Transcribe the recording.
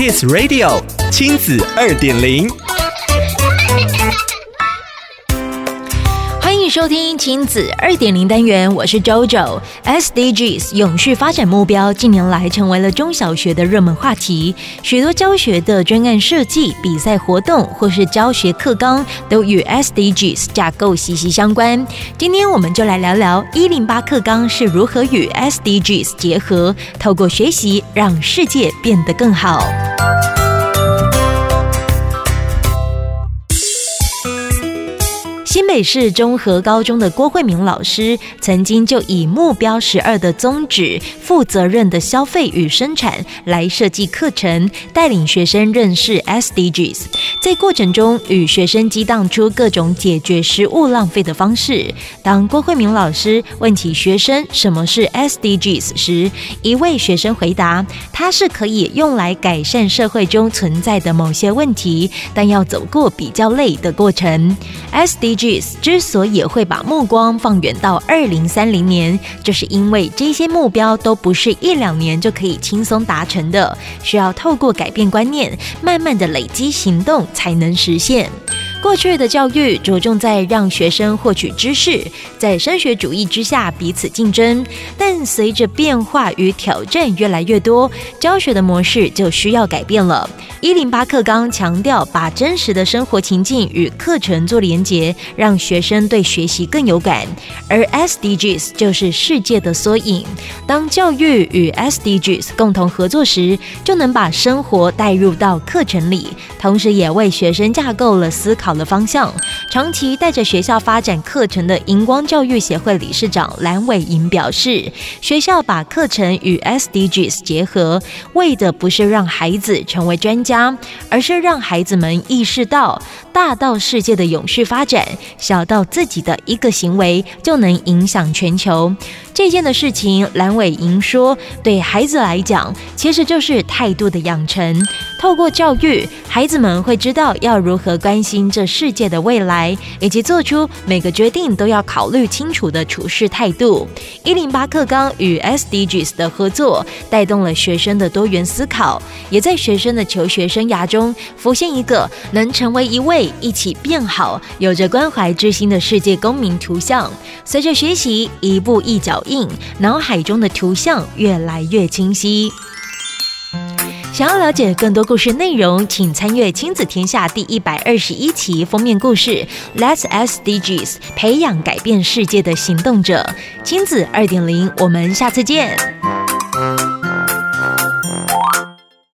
Kiss Radio 亲子二点零。收听亲子二点零单元，我是 JoJo。SDGs 永续发展目标近年来成为了中小学的热门话题，许多教学的专案设计、比赛活动或是教学课纲都与 SDGs 架构息息相关。今天我们就来聊聊一零八课纲是如何与 SDGs 结合，透过学习让世界变得更好。北市中和高中的郭慧明老师，曾经就以目标十二的宗旨、负责任的消费与生产来设计课程，带领学生认识 SDGs。在过程中，与学生激荡出各种解决食物浪费的方式。当郭慧明老师问起学生什么是 SDGs 时，一位学生回答：“它是可以用来改善社会中存在的某些问题，但要走过比较累的过程。”SDGs。之所以会把目光放远到二零三零年，就是因为这些目标都不是一两年就可以轻松达成的，需要透过改变观念，慢慢的累积行动才能实现。过去的教育着重在让学生获取知识，在升学主义之下彼此竞争。但随着变化与挑战越来越多，教学的模式就需要改变了。一零八课纲强调把真实的生活情境与课程做连结，让学生对学习更有感。而 SDGs 就是世界的缩影。当教育与 SDGs 共同合作时，就能把生活带入到课程里，同时也为学生架构了思考。好的方向，长期带着学校发展课程的荧光教育协会理事长蓝伟莹表示，学校把课程与 SDGs 结合，为的不是让孩子成为专家，而是让孩子们意识到，大到世界的永续发展，小到自己的一个行为就能影响全球。这件的事情，蓝伟莹说，对孩子来讲，其实就是态度的养成。透过教育，孩子们会知道要如何关心这世界的未来，以及做出每个决定都要考虑清楚的处事态度。一零八课纲与 SDGs 的合作，带动了学生的多元思考，也在学生的求学生涯中浮现一个能成为一位一起变好、有着关怀之心的世界公民图像。随着学习一步一脚印，脑海中的图像越来越清晰。想要了解更多故事内容，请参阅《亲子天下》第一百二十一期封面故事。Let's SDGs，培养改变世界的行动者。亲子二点零，我们下次见。